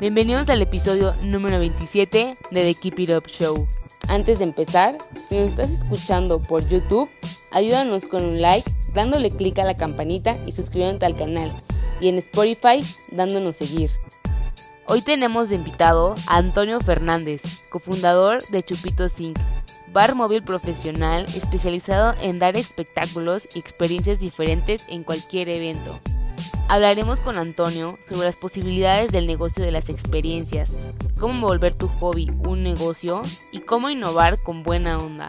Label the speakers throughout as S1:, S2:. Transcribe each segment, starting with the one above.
S1: Bienvenidos al episodio número 27 de The Keep It Up Show. Antes de empezar, si nos estás escuchando por YouTube, ayúdanos con un like, dándole clic a la campanita y suscribiéndote al canal. Y en Spotify, dándonos seguir. Hoy tenemos de invitado a Antonio Fernández, cofundador de Chupito Zinc, bar móvil profesional especializado en dar espectáculos y experiencias diferentes en cualquier evento. Hablaremos con Antonio sobre las posibilidades del negocio de las experiencias, cómo volver tu hobby un negocio y cómo innovar con buena onda.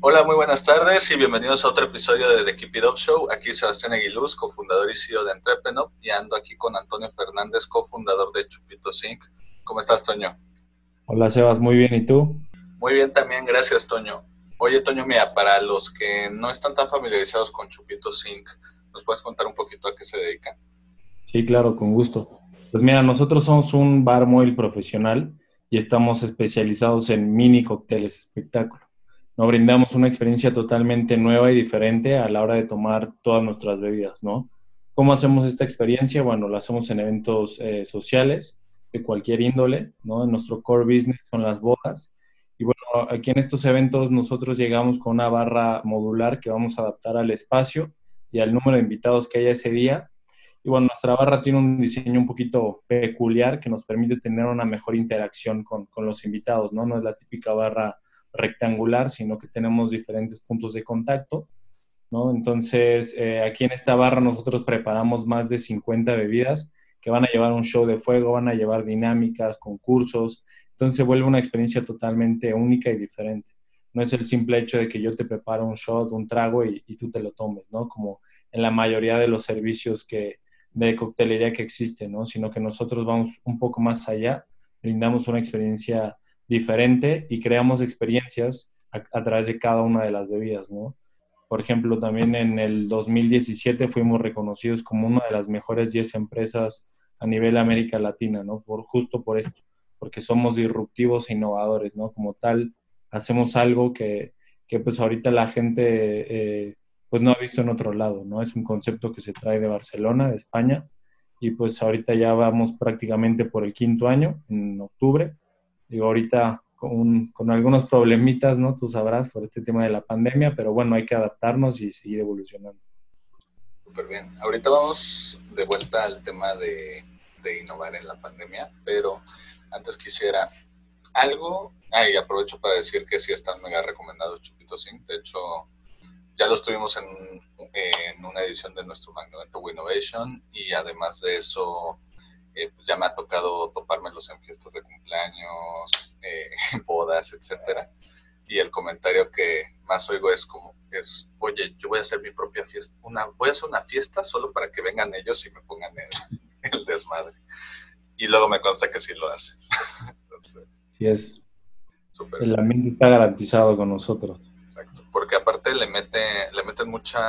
S2: Hola, muy buenas tardes y bienvenidos a otro episodio de The Keep It Up Show. Aquí Sebastián Aguiluz, cofundador y CEO de Entrepreneur, y ando aquí con Antonio Fernández, cofundador de Chupito Zinc. ¿Cómo estás, Toño?
S3: Hola, Sebas, muy bien. ¿Y tú?
S2: Muy bien también, gracias, Toño. Oye, Toño, mira, para los que no están tan familiarizados con Chupito Zinc, ¿nos puedes contar un poquito a qué se dedican?
S3: Sí, claro, con gusto. Pues mira, nosotros somos un bar móvil profesional y estamos especializados en mini cócteles espectáculo. Nos brindamos una experiencia totalmente nueva y diferente a la hora de tomar todas nuestras bebidas, ¿no? ¿Cómo hacemos esta experiencia? Bueno, lo hacemos en eventos eh, sociales de cualquier índole, ¿no? Nuestro core business son las bodas y bueno, aquí en estos eventos nosotros llegamos con una barra modular que vamos a adaptar al espacio y al número de invitados que haya ese día. Y bueno, nuestra barra tiene un diseño un poquito peculiar que nos permite tener una mejor interacción con, con los invitados, ¿no? No es la típica barra rectangular, sino que tenemos diferentes puntos de contacto, ¿no? Entonces, eh, aquí en esta barra nosotros preparamos más de 50 bebidas que van a llevar un show de fuego, van a llevar dinámicas, concursos, entonces se vuelve una experiencia totalmente única y diferente. No es el simple hecho de que yo te preparo un shot, un trago y, tú te lo tomes, ¿no? Como en la mayoría de los servicios que, de coctelería que existen, ¿no? Sino que nosotros vamos un poco más allá, brindamos una experiencia diferente y creamos experiencias a, a, través de cada una de las bebidas, ¿no? Por ejemplo, también en el 2017 fuimos reconocidos como una de las mejores 10 empresas a nivel América Latina, ¿no? Por, justo por esto, porque somos disruptivos e innovadores, ¿no? Como tal, hacemos algo que, que pues ahorita la gente eh, pues no ha visto en otro lado, ¿no? Es un concepto que se trae de Barcelona, de España, y pues ahorita ya vamos prácticamente por el quinto año, en octubre. Digo, ahorita con, con algunos problemitas, ¿no? Tú sabrás por este tema de la pandemia, pero bueno, hay que adaptarnos y seguir evolucionando.
S2: Súper bien. Ahorita vamos de vuelta al tema de, de innovar en la pandemia, pero antes quisiera algo, ah, y aprovecho para decir que sí están mega recomendados Chupito Zinc, de hecho ya los tuvimos en, una edición de nuestro Magno Innovation y además de eso eh, pues ya me ha tocado topármelos en fiestas de cumpleaños, eh, bodas, etcétera. Y el comentario que más oigo es como, es, oye, yo voy a hacer mi propia fiesta, una, voy a hacer una fiesta solo para que vengan ellos y me pongan el, el desmadre y luego me consta que sí lo hace.
S3: Entonces, sí es. El ambiente está garantizado con nosotros.
S2: Exacto, porque aparte le mete, le meten mucha,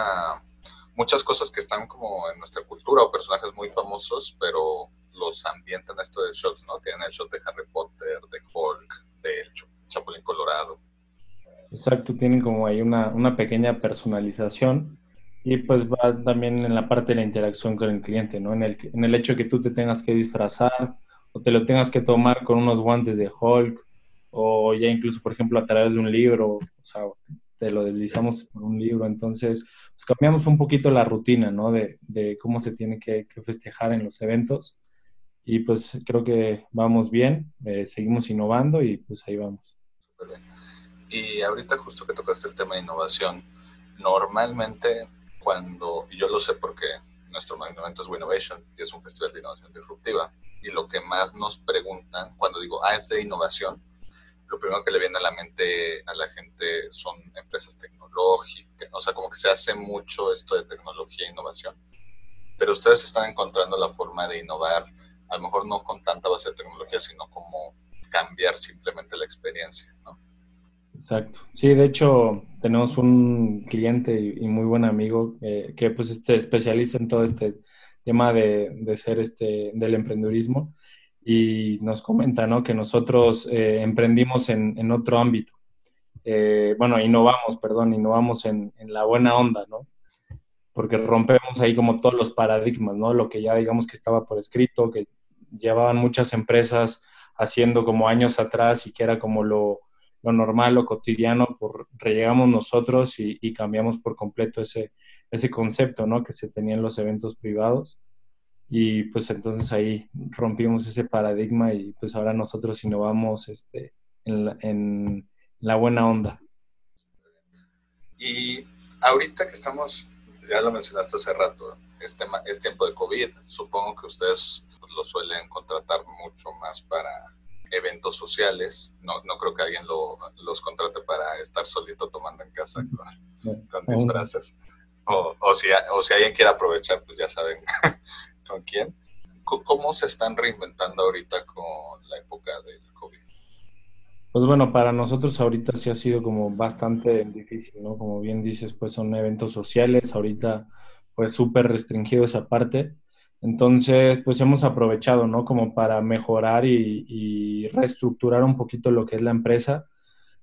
S2: muchas cosas que están como en nuestra cultura o personajes muy famosos, pero los ambientan esto de shots, ¿no? Tienen el shot de Harry Potter, de Hulk, de Chapulín Colorado.
S3: Exacto, tienen como ahí una, una pequeña personalización y pues va también en la parte de la interacción con el cliente, ¿no? En el, en el hecho que tú te tengas que disfrazar o te lo tengas que tomar con unos guantes de Hulk o ya incluso, por ejemplo, a través de un libro, o sea, te lo deslizamos con un libro. Entonces, pues cambiamos un poquito la rutina, ¿no? De, de cómo se tiene que, que, festejar en los eventos. Y pues creo que vamos bien, eh, seguimos innovando y pues ahí vamos.
S2: Y ahorita justo que tocaste el tema de innovación, normalmente cuando, y yo lo sé porque nuestro evento es Winnovation y es un festival de innovación disruptiva, y lo que más nos preguntan cuando digo, ah, es de innovación, lo primero que le viene a la mente a la gente son empresas tecnológicas, o sea, como que se hace mucho esto de tecnología e innovación, pero ustedes están encontrando la forma de innovar, a lo mejor no con tanta base de tecnología, sino como cambiar simplemente la experiencia, ¿no?
S3: Exacto. Sí, de hecho, tenemos un cliente y muy buen amigo eh, que pues se especializa en todo este tema de, de, ser este, del emprendedurismo y nos comenta, ¿no? Que nosotros eh, emprendimos en, en, otro ámbito. Eh, bueno, innovamos, perdón, innovamos en, en, la buena onda, ¿no? Porque rompemos ahí como todos los paradigmas, ¿no? Lo que ya digamos que estaba por escrito, que llevaban muchas empresas haciendo como años atrás y que era como lo, lo normal, lo cotidiano, por, rellegamos nosotros y, cambiamos por completo ese, ese concepto, ¿no? Que se tenía en los eventos privados. Y pues entonces ahí rompimos ese paradigma y pues ahora nosotros innovamos este, en, la, en la buena onda.
S2: Y ahorita que estamos, ya lo mencionaste hace rato, este es tiempo de COVID, supongo que ustedes lo suelen contratar mucho más para eventos sociales. No, no creo que alguien lo, los contrate para estar solito tomando en casa con, con disfraces. O, o, si, o si alguien quiere aprovechar, pues ya saben con quién. ¿Cómo se están reinventando ahorita con la época del COVID?
S3: Pues bueno, para nosotros ahorita sí ha sido como bastante difícil, ¿no? Como bien dices, pues son eventos sociales, ahorita pues súper restringido esa parte. Entonces, pues hemos aprovechado, ¿no? Como para mejorar y, reestructurar un poquito lo que es la empresa.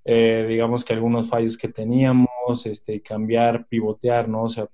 S3: Eh, digamos que algunos fallos que teníamos, este, cambiar, pivotear, ¿no? O sea,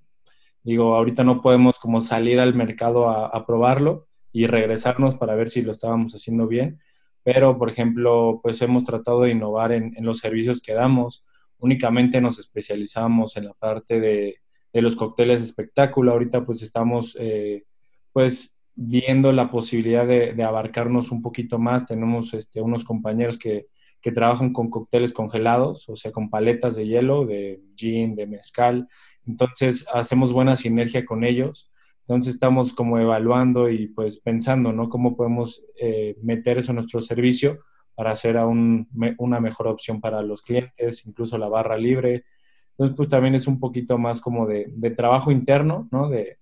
S3: digo, ahorita no podemos como salir al mercado a, probarlo y regresarnos para ver si lo estábamos haciendo bien, pero, por ejemplo, pues hemos tratado de innovar en, los servicios que damos. Únicamente nos especializamos en la parte de, de los cócteles espectáculo. Ahorita pues estamos... Eh, pues viendo la posibilidad de, abarcarnos un poquito más. Tenemos este, unos compañeros que, trabajan con cócteles congelados, o sea, con paletas de hielo, de gin, de mezcal. Entonces, hacemos buena sinergia con ellos. Entonces, estamos como evaluando y pues pensando, ¿no? Cómo podemos eh, meter eso en nuestro servicio para hacer aún una mejor opción para los clientes, incluso la barra libre. Entonces, pues también es un poquito más como de, de trabajo interno, ¿no? De,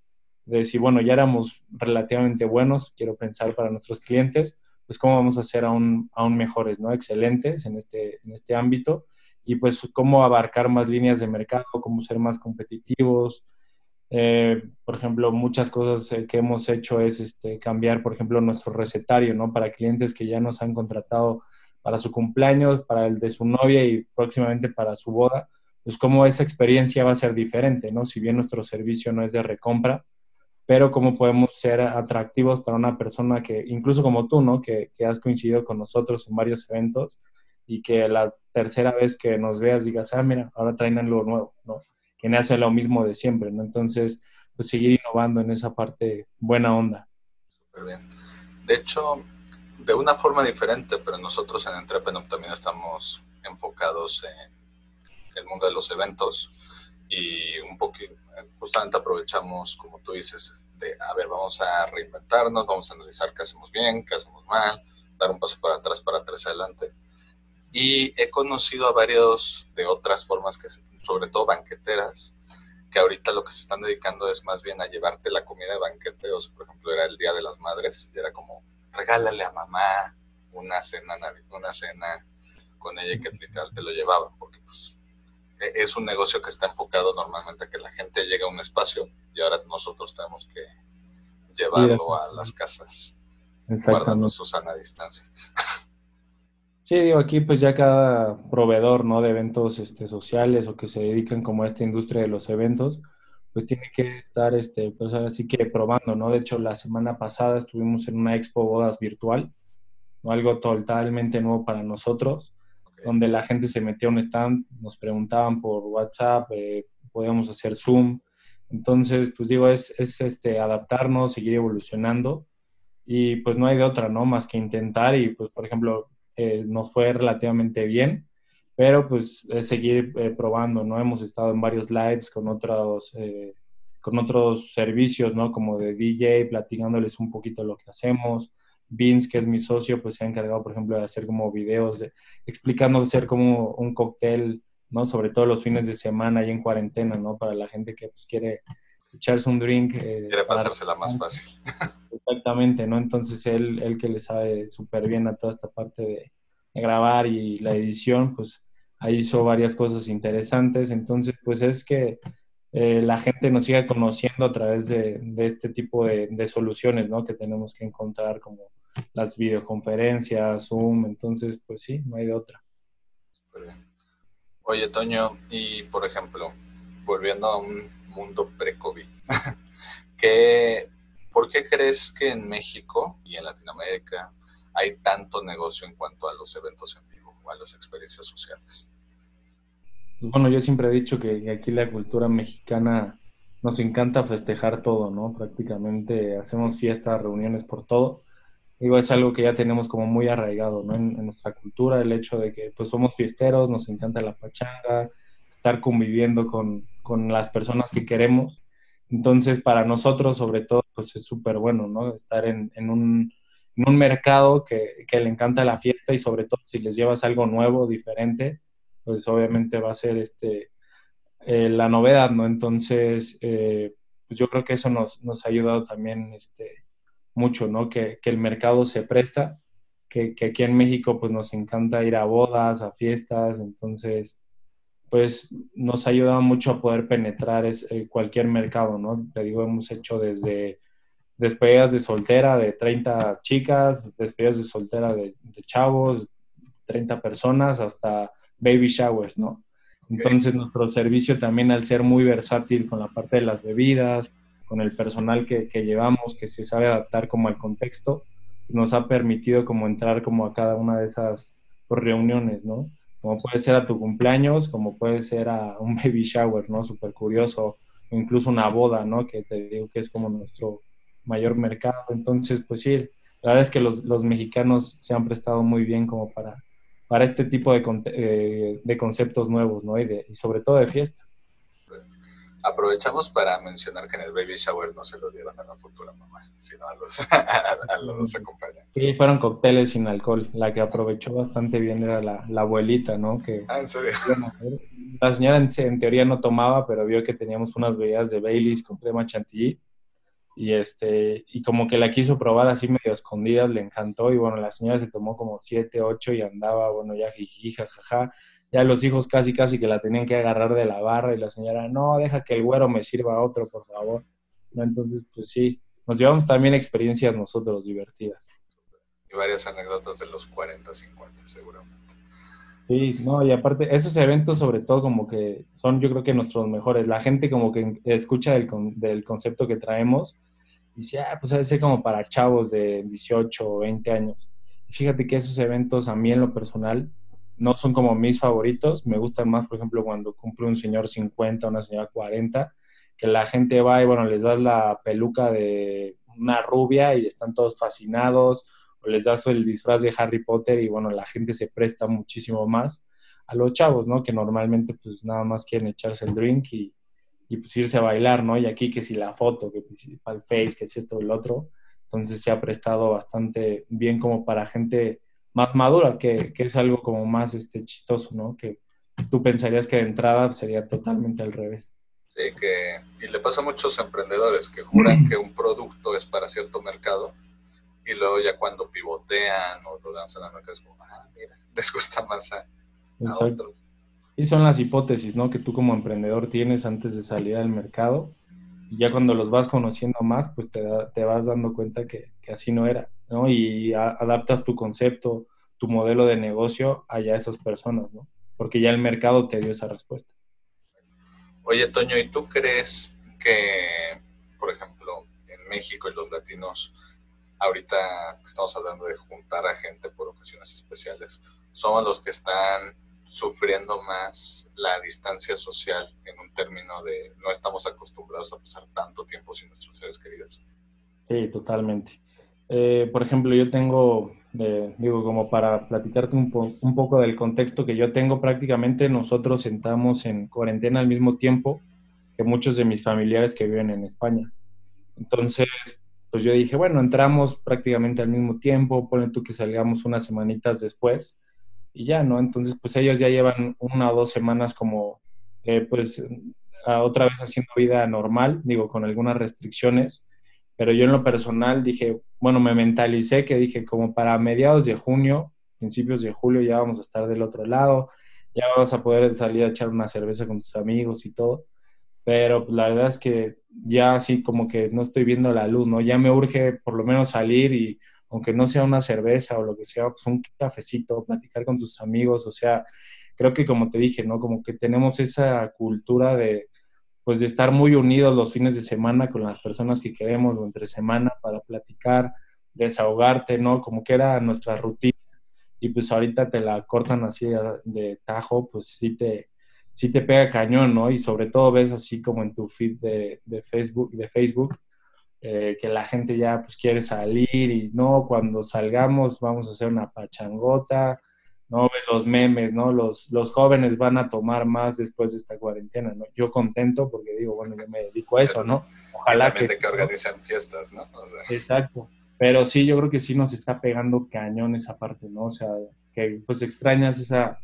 S3: de decir, bueno, ya éramos relativamente buenos, quiero pensar para nuestros clientes, pues cómo vamos a ser aún, aún mejores, ¿no? Excelentes en este, en este ámbito y pues cómo abarcar más líneas de mercado, cómo ser más competitivos. Eh, por ejemplo, muchas cosas que hemos hecho es este, cambiar, por ejemplo, nuestro recetario, ¿no? Para clientes que ya nos han contratado para su cumpleaños, para el de su novia y próximamente para su boda, pues cómo esa experiencia va a ser diferente, ¿no? Si bien nuestro servicio no es de recompra, pero cómo podemos ser atractivos para una persona que, incluso como tú, ¿no? Que, que, has coincidido con nosotros en varios eventos y que la tercera vez que nos veas digas, ah, mira, ahora traen algo nuevo, ¿no? Que me hace lo mismo de siempre, ¿no? Entonces, pues seguir innovando en esa parte buena onda.
S2: Súper bien. De hecho, de una forma diferente, pero nosotros en Entrepreneur también estamos enfocados en el mundo de los eventos y un poquito, justamente aprovechamos, como tú dices, de, a ver, vamos a reinventarnos, vamos a analizar qué hacemos bien, qué hacemos mal, dar un paso para atrás, para atrás, adelante. Y he conocido a varios de otras formas, que sobre todo banqueteras, que ahorita lo que se están dedicando es más bien a llevarte la comida de banquete, o sea, por ejemplo, era el Día de las Madres, y era como, regálale a mamá una cena, una cena con ella que literal te lo llevaba, porque pues es un negocio que está enfocado normalmente a que la gente llegue a un espacio y ahora nosotros tenemos que llevarlo a las casas guardando su sana distancia.
S3: Sí, digo, aquí pues ya cada proveedor, ¿no? De eventos este, sociales o que se dedican como a esta industria de los eventos, pues tiene que estar, este, pues así que probando, ¿no? De hecho, la semana pasada estuvimos en una expo bodas virtual, ¿no? Algo totalmente nuevo para nosotros donde la gente se metía a un stand, nos preguntaban por WhatsApp, eh, podíamos hacer Zoom. Entonces, pues digo, es, es este, adaptarnos, seguir evolucionando y pues no hay de otra, ¿no? Más que intentar y pues, por ejemplo, eh, nos fue relativamente bien, pero pues es seguir eh, probando, ¿no? Hemos estado en varios lives con otros, eh, con otros servicios, ¿no? Como de DJ, platicándoles un poquito lo que hacemos, Vince, que es mi socio, pues se ha encargado, por ejemplo, de hacer como videos de, explicando hacer como un cóctel, ¿no? Sobre todo los fines de semana y en cuarentena, ¿no? Para la gente que pues, quiere echarse un drink.
S2: Eh, quiere pasársela más fácil.
S3: Exactamente, ¿no? Entonces él, él que le sabe súper bien a toda esta parte de, grabar y la edición, pues ahí hizo varias cosas interesantes. Entonces, pues es que eh, la gente nos siga conociendo a través de, este tipo de, de, soluciones, ¿no? Que tenemos que encontrar como las videoconferencias, Zoom, entonces, pues sí, no hay de otra.
S2: Oye, Toño, y por ejemplo, volviendo a un mundo pre-COVID, ¿por qué crees que en México y en Latinoamérica hay tanto negocio en cuanto a los eventos en vivo o a las experiencias sociales?
S3: Bueno, yo siempre he dicho que aquí la cultura mexicana nos encanta festejar todo, ¿no? Prácticamente hacemos fiestas, reuniones por todo. Digo, es algo que ya tenemos como muy arraigado, ¿no? En, nuestra cultura, el hecho de que pues somos fiesteros, nos encanta la pachanga, estar conviviendo con, con las personas que queremos. Entonces, para nosotros, sobre todo, pues es súper bueno, ¿no? Estar en, en, un, en un mercado que, que le encanta la fiesta y sobre todo si les llevas algo nuevo, diferente, pues obviamente va a ser este, eh, la novedad, ¿no? Entonces, eh, pues yo creo que eso nos, nos, ha ayudado también este, mucho, ¿no? Que, que el mercado se presta, que, que, aquí en México pues nos encanta ir a bodas, a fiestas, entonces, pues nos ha ayudado mucho a poder penetrar es, eh, cualquier mercado, ¿no? Te digo, hemos hecho desde despedidas de soltera de 30 chicas, despedidas de soltera de, de chavos, 30 personas, hasta baby showers, ¿no? Entonces nuestro servicio también al ser muy versátil con la parte de las bebidas, con el personal que, llevamos, que se sabe adaptar como al contexto, nos ha permitido como entrar como a cada una de esas reuniones, ¿no? Como puede ser a tu cumpleaños, como puede ser a un baby shower, ¿no? Súper curioso, o incluso una boda, ¿no? Que te digo que es como nuestro mayor mercado. Entonces, pues sí, la verdad es que los, los mexicanos se han prestado muy bien como para para este tipo de, eh, de conceptos nuevos, ¿no? Y, de, y, sobre todo de fiesta.
S2: Aprovechamos para mencionar que en el baby shower no se lo dieron a la futura mamá, sino a los, a los acompañantes.
S3: Sí, fueron cócteles sin alcohol. La que aprovechó bastante bien era la, la abuelita, ¿no? Que,
S2: ah, ¿en serio?
S3: La señora en, en, teoría no tomaba, pero vio que teníamos unas bebidas de Baileys con crema chantilly y este y como que la quiso probar así medio escondida, le encantó y bueno, la señora se tomó como siete, ocho y andaba, bueno, ya jiji, jajaja, ya los hijos casi casi que la tenían que agarrar de la barra y la señora, no, deja que el güero me sirva a otro, por favor. ¿No? Entonces, pues sí, nos llevamos también experiencias nosotros divertidas.
S2: Y varias anécdotas de los 40, 50, seguramente.
S3: Sí, no, y aparte, esos eventos sobre todo como que son yo creo que nuestros mejores. La gente como que escucha del, del concepto que traemos y dice, ah, pues debe ser como para chavos de 18 o 20 años. Y fíjate que esos eventos a mí en lo personal no son como mis favoritos. Me gustan más, por ejemplo, cuando cumple un señor 50, una señora 40, que la gente va y bueno, les das la peluca de una rubia y están todos fascinados o les das el disfraz de Harry Potter y bueno, la gente se presta muchísimo más a los chavos, ¿no? Que normalmente pues nada más quieren echarse el drink y, y pues irse a bailar, ¿no? Y aquí que si la foto, que si el face, que si esto o el otro, entonces se ha prestado bastante bien como para gente más madura, que, que es algo como más este, chistoso, ¿no? Que tú pensarías que de entrada sería totalmente al revés.
S2: Sí, que, y le pasa a muchos emprendedores que juran que un producto es para cierto mercado y luego ya cuando pivotean o lo lanzan a la marca es como, ah, mira, les gusta más a, otros.
S3: Y son las hipótesis, ¿no? Que tú como emprendedor tienes antes de salir al mercado. Y ya cuando los vas conociendo más, pues te, te vas dando cuenta que, que, así no era, ¿no? Y adaptas tu concepto, tu modelo de negocio a esas personas, ¿no? Porque ya el mercado te dio esa respuesta.
S2: Oye, Toño, ¿y tú crees que, por ejemplo, en México y los latinos, ahorita estamos hablando de juntar a gente por ocasiones especiales, somos los que están sufriendo más la distancia social en un término de no estamos acostumbrados a pasar tanto tiempo sin nuestros seres queridos.
S3: Sí, totalmente. Eh, por ejemplo, yo tengo, eh, digo, como para platicarte un, un, poco del contexto que yo tengo, prácticamente nosotros sentamos en cuarentena al mismo tiempo que muchos de mis familiares que viven en España. Entonces, pues yo dije, bueno, entramos prácticamente al mismo tiempo, ponle tú que salgamos unas semanitas después y ya, ¿no? Entonces, pues ellos ya llevan una o dos semanas como, eh, pues, otra vez haciendo vida normal, digo, con algunas restricciones, pero yo en lo personal dije, bueno, me mentalicé que dije, como para mediados de junio, principios de julio ya vamos a estar del otro lado, ya vamos a poder salir a echar una cerveza con tus amigos y todo pero pues, la verdad es que ya así como que no estoy viendo la luz, ¿no? Ya me urge por lo menos salir y aunque no sea una cerveza o lo que sea, pues un cafecito, platicar con tus amigos, o sea, creo que como te dije, ¿no? Como que tenemos esa cultura de, pues de estar muy unidos los fines de semana con las personas que queremos o entre semana para platicar, desahogarte, ¿no? Como que era nuestra rutina y pues ahorita te la cortan así de tajo, pues sí te, sí te pega cañón, ¿no? Y sobre todo ves así como en tu feed de, Facebook, de Facebook eh, que la gente ya pues quiere salir y no, cuando salgamos vamos a hacer una pachangota, ¿no? Ves los memes, ¿no? Los, los jóvenes van a tomar más después de esta cuarentena, ¿no? Yo contento porque digo, bueno, yo me dedico a eso, ¿no?
S2: Ojalá que... que organizan fiestas, ¿no?
S3: Exacto. Pero sí, yo creo que sí nos está pegando cañón esa parte, ¿no? O sea, que pues extrañas esa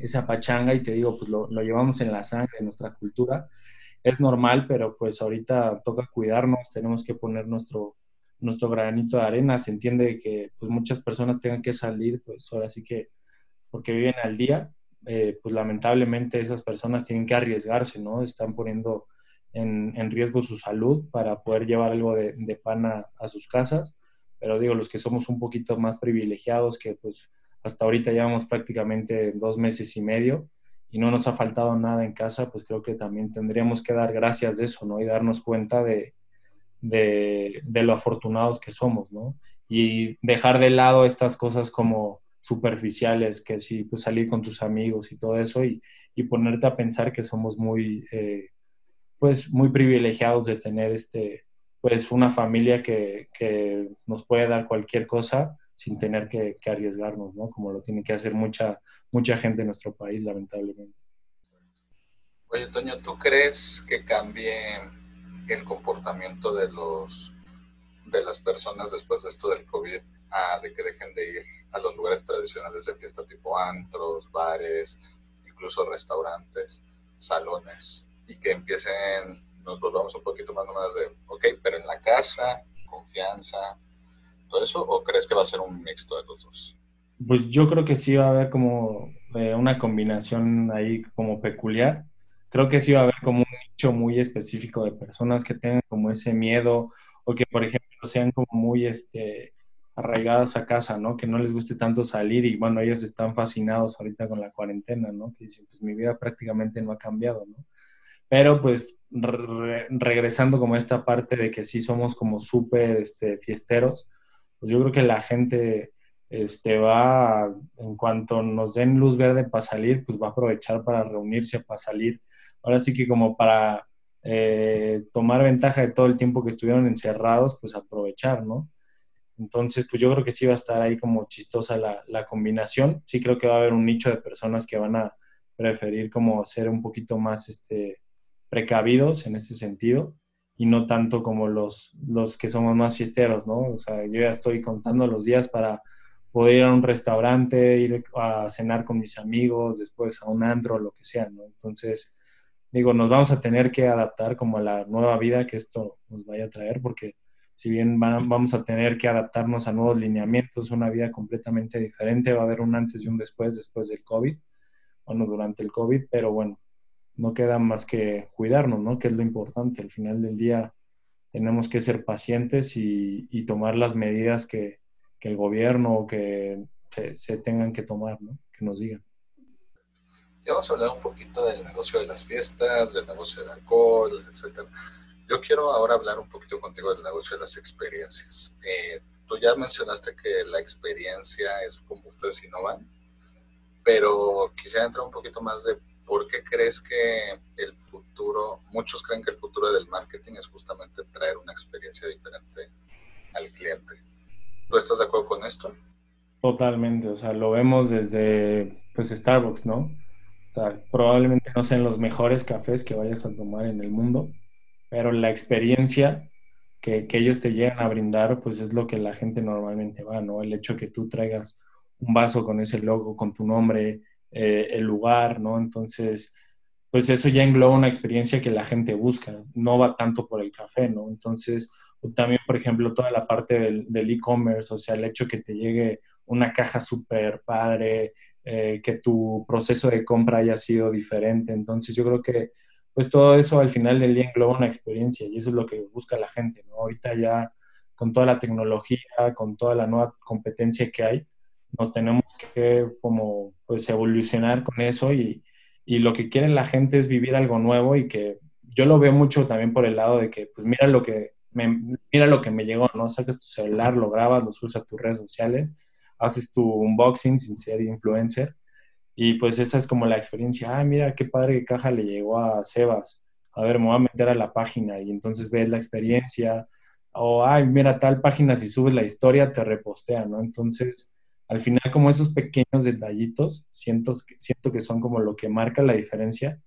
S3: esa pachanga y te digo, pues lo, llevamos en la sangre, en nuestra cultura. Es normal, pero pues ahorita toca cuidarnos, tenemos que poner nuestro, nuestro granito de arena. Se entiende que pues muchas personas tengan que salir, pues ahora sí que porque viven al día, eh, pues lamentablemente esas personas tienen que arriesgarse, ¿no? Están poniendo en, riesgo su salud para poder llevar algo de, de pan a, a, sus casas. Pero digo, los que somos un poquito más privilegiados, que pues hasta ahorita llevamos prácticamente dos meses y medio y no nos ha faltado nada en casa, pues creo que también tendríamos que dar gracias de eso, ¿no? Y darnos cuenta de, de, lo afortunados que somos, ¿no? Y dejar de lado estas cosas como superficiales, que sí, pues salir con tus amigos y todo eso, y, y ponerte a pensar que somos muy, eh, pues muy privilegiados de tener este, pues una familia que, que nos puede dar cualquier cosa sin tener que, arriesgarnos, ¿no? Como lo tiene que hacer mucha, mucha gente en nuestro país, lamentablemente.
S2: Oye, Toño, ¿tú crees que cambie el comportamiento de los de las personas después de esto del COVID, a, de que dejen de ir a los lugares tradicionales de fiesta tipo antros, bares, incluso restaurantes, salones, y que empiecen, nos volvamos un poquito más nomás de, ok, pero en la casa, confianza, o crees que va a ser un mixto de los dos?
S3: Pues yo creo que sí va a haber como eh, una combinación ahí como peculiar. Creo que sí va a haber como un nicho muy específico de personas que tengan como ese miedo o que, por ejemplo, sean como muy este, arraigadas a casa, ¿no? Que no les guste tanto salir y, bueno, ellos están fascinados ahorita con la cuarentena, ¿no? Que dicen, pues mi vida prácticamente no ha cambiado, ¿no? Pero pues regresando como a esta parte de que sí somos como súper este, fiesteros, pues yo creo que la gente este, va, en cuanto nos den luz verde para salir, pues va a aprovechar para reunirse, para salir. Ahora sí que como para eh, tomar ventaja de todo el tiempo que estuvieron encerrados, pues aprovechar, ¿no? Entonces, pues yo creo que sí va a estar ahí como chistosa la, la combinación. Sí creo que va a haber un nicho de personas que van a preferir como ser un poquito más este, precavidos en ese sentido y no tanto como los, los que somos más fiesteros, ¿no? O sea, yo ya estoy contando los días para poder ir a un restaurante, ir a cenar con mis amigos, después a un antro, lo que sea, ¿no? Entonces, digo, nos vamos a tener que adaptar como a la nueva vida que esto nos vaya a traer, porque si bien vamos a tener que adaptarnos a nuevos lineamientos, una vida completamente diferente, va a haber un antes y un después, después del COVID, bueno, durante el COVID, pero bueno, no queda más que cuidarnos, ¿no? Que es lo importante. Al final del día tenemos que ser pacientes y, tomar las medidas que, el gobierno o que se, tengan que tomar, ¿no? Que nos digan.
S2: Ya vamos a hablar un poquito del negocio de las fiestas, del negocio del alcohol, etcétera. Yo quiero ahora hablar un poquito contigo del negocio de las experiencias. Eh, tú ya mencionaste que la experiencia es como ustedes innovan, pero quisiera entrar un poquito más de ¿por qué crees que el futuro, muchos creen que el futuro del marketing es justamente traer una experiencia diferente al cliente? ¿Tú estás de acuerdo con esto?
S3: Totalmente, o sea, lo vemos desde pues Starbucks, ¿no? O sea, probablemente no sean los mejores cafés que vayas a tomar en el mundo, pero la experiencia que, ellos te llegan a brindar, pues es lo que la gente normalmente va, ¿no? El hecho que tú traigas un vaso con ese logo, con tu nombre, eh, el lugar, ¿no? Entonces, pues eso ya engloba una experiencia que la gente busca, no va tanto por el café, ¿no? Entonces, también, por ejemplo, toda la parte del e-commerce, o sea, el hecho que te llegue una caja súper padre, eh, que tu proceso de compra haya sido diferente. Entonces, yo creo que pues todo eso al final del día engloba una experiencia y eso es lo que busca la gente, ¿no? Ahorita ya con toda la tecnología, con toda la nueva competencia que hay, nos tenemos que como pues evolucionar con eso y, y lo que quiere la gente es vivir algo nuevo y que yo lo veo mucho también por el lado de que pues mira lo que me, mira lo que me llegó, ¿no? Sacas tu celular, lo grabas, lo subes a tus redes sociales, haces tu unboxing sin ser influencer y pues esa es como la experiencia, ah, mira qué padre qué caja le llegó a Sebas, a ver, me voy a meter a la página y entonces ves la experiencia, o, ay, mira tal página, si subes la historia te repostea, ¿no? Entonces, al final como esos pequeños detallitos, siento, siento que son como lo que marca la diferencia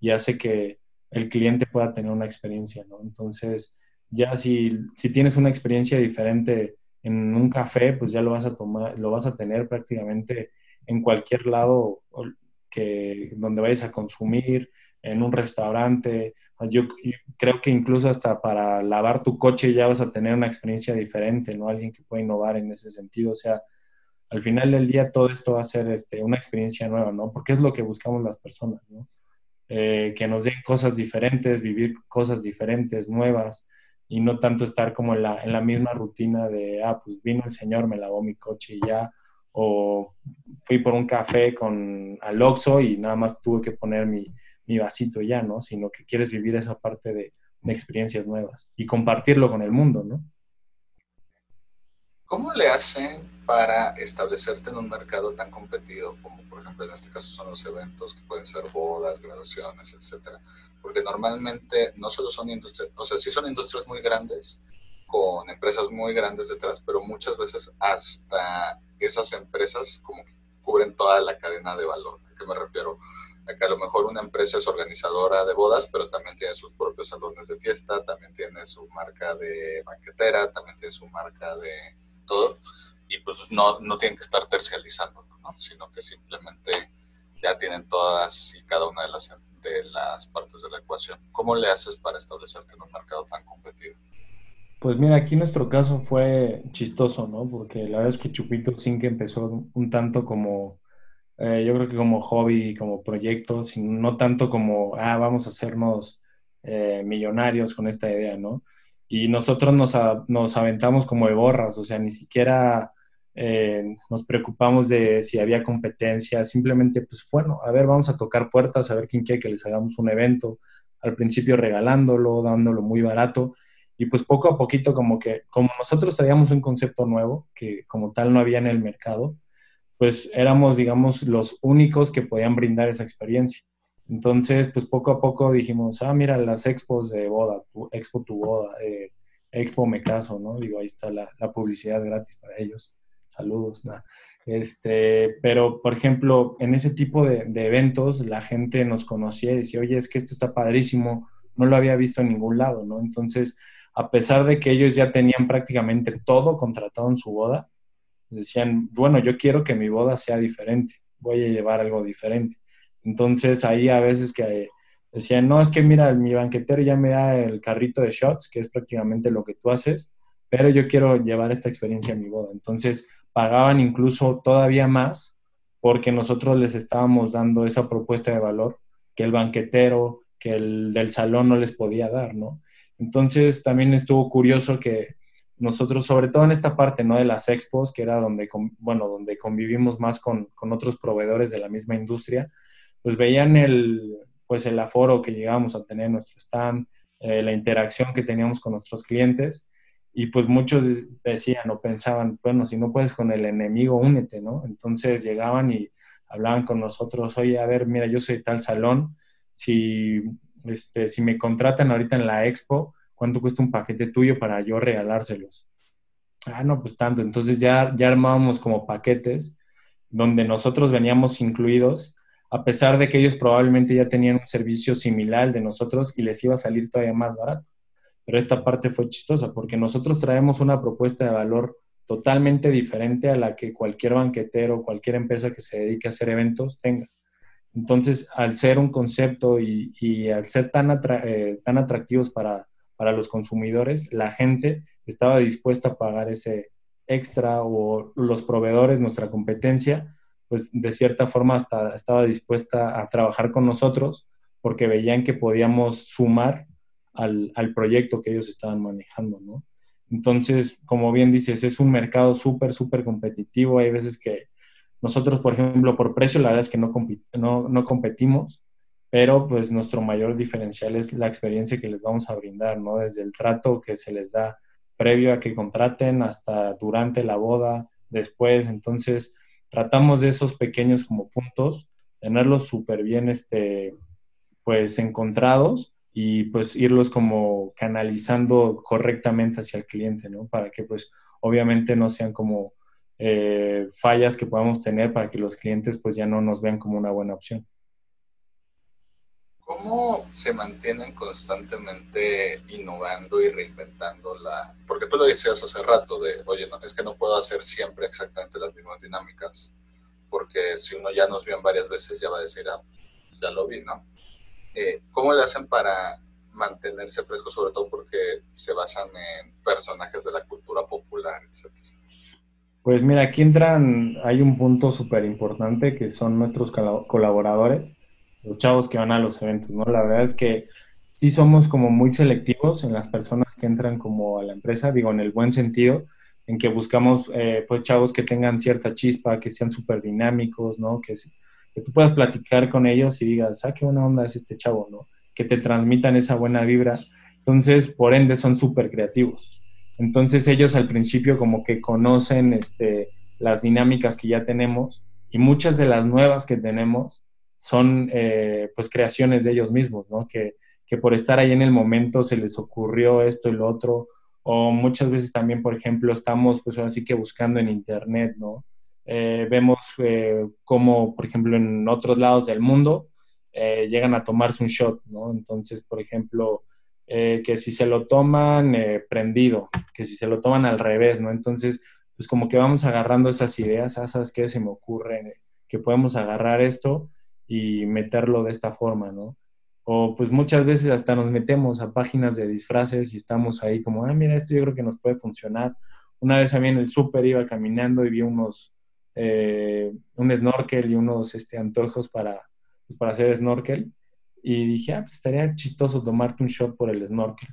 S3: y hace que el cliente pueda tener una experiencia, ¿no? Entonces, ya si, si tienes una experiencia diferente en un café, pues ya lo vas a tomar, lo vas a tener prácticamente en cualquier lado que, donde vayas a consumir, en un restaurante. Yo, creo que incluso hasta para lavar tu coche ya vas a tener una experiencia diferente, ¿no? Alguien que pueda innovar en ese sentido. O sea, al final del día todo esto va a ser este, una experiencia nueva, ¿no? Porque es lo que buscamos las personas, ¿no? Eh, que nos den cosas diferentes, vivir cosas diferentes, nuevas, y no tanto estar como en la, misma rutina de, ah, pues vino el señor, me lavó mi coche y ya, o fui por un café con al Oxxo y nada más tuve que poner mi, mi vasito ya, ¿no? Sino que quieres vivir esa parte de experiencias nuevas y compartirlo con el mundo, ¿no?
S2: ¿Cómo le hacen para establecerte en un mercado tan competido como por ejemplo en este caso son los eventos que pueden ser bodas, graduaciones, etcétera? Porque normalmente no solo son industrias, o sea, sí son industrias muy grandes con empresas muy grandes detrás, pero muchas veces hasta esas empresas como que cubren toda la cadena de valor. ¿A qué me refiero? A que a lo mejor una empresa es organizadora de bodas, pero también tiene sus propios salones de fiesta, también tiene su marca de banquetera, también tiene su marca de todo y pues no, no tienen que estar tercializando, ¿no? sino que simplemente ya tienen todas y cada una de las, de las partes de la ecuación. ¿Cómo le haces para establecerte en un mercado tan competido?
S3: Pues mira, aquí nuestro caso fue chistoso, ¿no? Porque la verdad es que Chupito que empezó un tanto como, eh, yo creo que como hobby, como proyecto, no tanto como, ah, vamos a hacernos eh, millonarios con esta idea, ¿no? Y nosotros nos, nos aventamos como de borras, o sea, ni siquiera eh, nos preocupamos de si había competencia, simplemente pues bueno, a ver, vamos a tocar puertas, a ver quién quiere que les hagamos un evento, al principio regalándolo, dándolo muy barato, y pues poco a poquito como que, como nosotros traíamos un concepto nuevo, que como tal no había en el mercado, pues éramos, digamos, los únicos que podían brindar esa experiencia. Entonces, pues poco a poco dijimos, ah, mira, las expos de boda, expo tu boda, eh, expo me caso, ¿no? Digo, ahí está la, la publicidad gratis para ellos saludos. Este, pero, por ejemplo, en ese tipo de, eventos, la gente nos conocía y decía, oye, es que esto está padrísimo, no lo había visto en ningún lado, ¿no? Entonces, a pesar de que ellos ya tenían prácticamente todo contratado en su boda, decían, bueno, yo quiero que mi boda sea diferente, voy a llevar algo diferente. Entonces, ahí a veces que decían, no, es que mira, mi banquetero ya me da el carrito de shots, que es prácticamente lo que tú haces, pero yo quiero llevar esta experiencia a mi boda. Entonces, pagaban incluso todavía más porque nosotros les estábamos dando esa propuesta de valor que el banquetero, que el del salón no les podía dar, ¿no? Entonces también estuvo curioso que nosotros, sobre todo en esta parte, ¿no? De las expos, que era donde, bueno, donde convivimos más con, con otros proveedores de la misma industria, pues veían el, pues el aforo que llegábamos a tener en nuestro stand, eh, la interacción que teníamos con nuestros clientes y pues muchos decían o pensaban, bueno, si no puedes con el enemigo, únete, ¿no? Entonces llegaban y hablaban con nosotros, oye, a ver, mira, yo soy tal salón, si, este, si me contratan ahorita en la expo, ¿cuánto cuesta un paquete tuyo para yo regalárselos? Ah, no, pues tanto. Entonces ya, ya armábamos como paquetes donde nosotros veníamos incluidos, a pesar de que ellos probablemente ya tenían un servicio similar de nosotros y les iba a salir todavía más barato. pero esta parte fue chistosa porque nosotros traemos una propuesta de valor totalmente diferente a la que cualquier banquetero, cualquier empresa que se dedique a hacer eventos tenga. Entonces, al ser un concepto y, al ser tan, eh, tan atractivos para, para los consumidores, la gente estaba dispuesta a pagar ese extra o los proveedores, nuestra competencia, pues de cierta forma hasta estaba dispuesta a trabajar con nosotros porque veían que podíamos sumar al, al proyecto que ellos estaban manejando, ¿no? Entonces, como bien dices, es un mercado súper, súper competitivo. Hay veces que nosotros, por ejemplo, por precio, la verdad es que no, no, no, competimos, pero pues nuestro mayor diferencial es la experiencia que les vamos a brindar, ¿no? Desde el trato que se les da previo a que contraten hasta durante la boda, después. Entonces, tratamos de esos pequeños como puntos, tenerlos súper bien, este, pues, encontrados y pues irlos como canalizando correctamente hacia el cliente, ¿no? Para que pues obviamente no sean como eh, fallas que podamos tener para que los clientes pues ya no nos vean como una buena opción.
S2: ¿Cómo se mantienen constantemente innovando y reinventando la...? Porque tú lo decías hace rato de, oye, no, es que no puedo hacer siempre exactamente las mismas dinámicas, porque si uno ya nos vio varias veces ya va a decir, ah, pues ya lo vi, ¿no? Eh, ¿cómo le hacen para mantenerse fresco, sobre todo porque se basan en personajes de la cultura popular, etcétera?
S3: Pues mira, aquí entran, hay un punto súper importante que son nuestros colaboradores, los chavos que van a los eventos, ¿no? La verdad es que sí somos como muy selectivos en las personas que entran como a la empresa, digo, en el buen sentido, en que buscamos eh, pues chavos que tengan cierta chispa, que sean súper dinámicos, ¿no? Que, tú puedas platicar con ellos y digas, ah, qué buena onda es este chavo, ¿no? Que te transmitan esa buena vibra. Entonces, por ende, son súper creativos. Entonces, ellos al principio como que conocen este, las dinámicas que ya tenemos y muchas de las nuevas que tenemos son eh, pues creaciones de ellos mismos, ¿no? Que, que por estar ahí en el momento se les ocurrió esto y lo otro, o muchas veces también, por ejemplo, estamos pues así que buscando en internet, ¿no? Eh, vemos eh, como, por ejemplo, en otros lados del mundo eh, llegan a tomarse un shot, ¿no? Entonces, por ejemplo, que si se lo toman prendido, que si se lo toman al revés, ¿no? Entonces, pues como que vamos agarrando esas ideas, ah, ¿sabes qué? Se me ocurre que podemos agarrar esto y meterlo de esta forma, ¿no? O pues muchas veces hasta nos metemos a páginas de disfraces y estamos ahí como, ah, mira, esto yo creo que nos puede funcionar. Una vez mí en el súper iba caminando y vi unos, eh, un snorkel y unos este, antojos para, pues, para hacer snorkel. Y dije, ah, pues estaría chistoso tomarte un shot por el snorkel.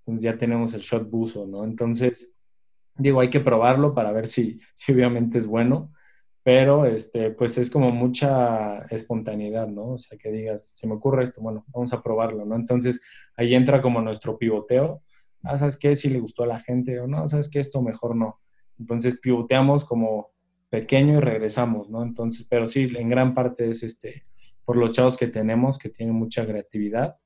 S3: Entonces ya tenemos el shot buzo, ¿no? Entonces, digo, hay que probarlo para ver si, si obviamente es bueno, pero este, pues es como mucha espontaneidad, ¿no? O sea, que digas, se me ocurre esto, bueno, vamos a probarlo, ¿no? Entonces ahí entra como nuestro pivoteo. Ah, ¿sabes qué? Si le gustó a la gente o no, ¿sabes qué? Esto mejor no. Entonces pivoteamos como pequeño y regresamos, ¿no? Entonces, pero sí, en gran parte es este, por los chavos que tenemos, que tienen mucha creatividad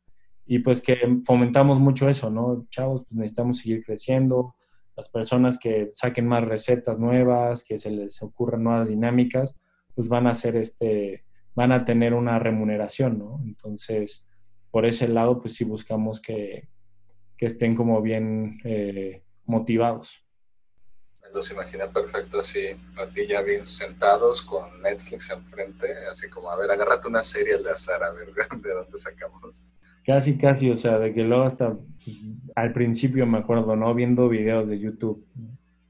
S3: y pues que fomentamos mucho eso, ¿no? Chavos, pues necesitamos seguir creciendo, las personas que saquen más recetas nuevas, que se les ocurran nuevas dinámicas, pues van a ser este, van a tener una remuneración, ¿no? Entonces, por ese lado, pues sí buscamos que, que estén como bien eh, motivados
S2: los imagina perfecto así, a ti ya bien sentados con Netflix enfrente, así como, a ver, agárrate una serie al azar, a ver de dónde sacamos.
S3: Casi, casi, o sea, de que luego hasta pues, al principio me acuerdo, ¿no? Viendo videos de YouTube.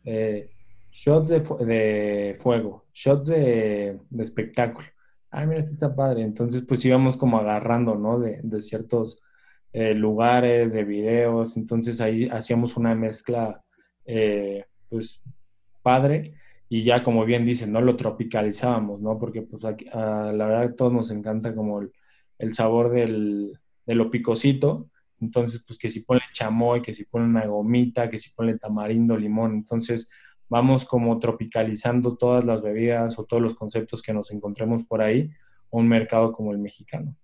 S3: Eh, shots de, fuego, shots de, espectáculo. Ay, mira, este está padre. Entonces, pues íbamos como agarrando, ¿no? De, ciertos eh, lugares, de videos. Entonces ahí hacíamos una mezcla eh, pues padre y ya como bien dicen, no lo tropicalizábamos, ¿no? Porque pues aquí, ah, la verdad a todos nos encanta como el, sabor del, de lo picosito, entonces pues que si pone chamoy, que si pone una gomita, que si pone tamarindo, limón, entonces vamos como tropicalizando todas las bebidas o todos los conceptos que nos encontremos por ahí un mercado como el mexicano.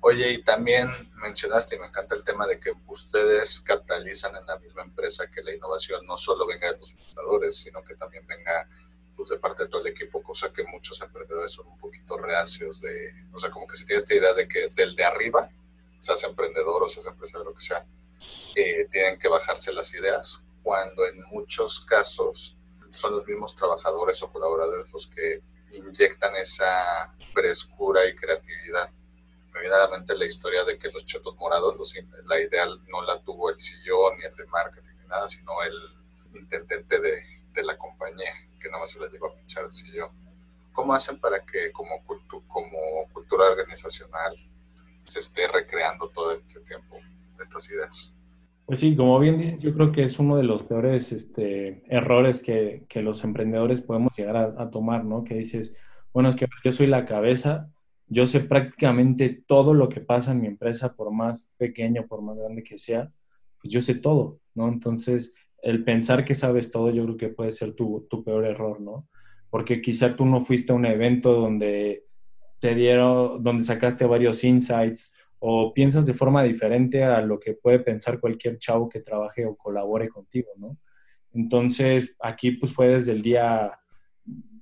S2: Oye, y también mencionaste, y me encanta el tema de que ustedes capitalizan en la misma empresa, que la innovación no solo venga de los fundadores, sino que también venga pues, de parte de todo el equipo, cosa que muchos emprendedores son un poquito reacios de, o sea, como que se tiene esta idea de que del de arriba se hace emprendedor o se hace empresario, lo que sea, eh, tienen que bajarse las ideas, cuando en muchos casos son los mismos trabajadores o colaboradores los que inyectan esa frescura y creatividad. Me la historia de que los chetos morados, la idea no la tuvo el CEO ni el de marketing ni nada, sino el intendente de, de la compañía, que nada más se la lleva a pinchar el CEO. ¿Cómo hacen para que como, como cultura organizacional se esté recreando todo este tiempo estas ideas?
S3: Pues sí, como bien dices, yo creo que es uno de los peores este, errores que, que, los emprendedores podemos llegar a, tomar, ¿no? Que dices, bueno, es que yo soy la cabeza, yo sé prácticamente todo lo que pasa en mi empresa, por más pequeño, por más grande que sea, pues yo sé todo, ¿no? Entonces, el pensar que sabes todo, yo creo que puede ser tu, tu peor error, ¿no? Porque quizá tú no fuiste a un evento donde te dieron, donde sacaste varios insights, o piensas de forma diferente a lo que puede pensar cualquier chavo que trabaje o colabore contigo, ¿no? Entonces, aquí pues fue desde el día,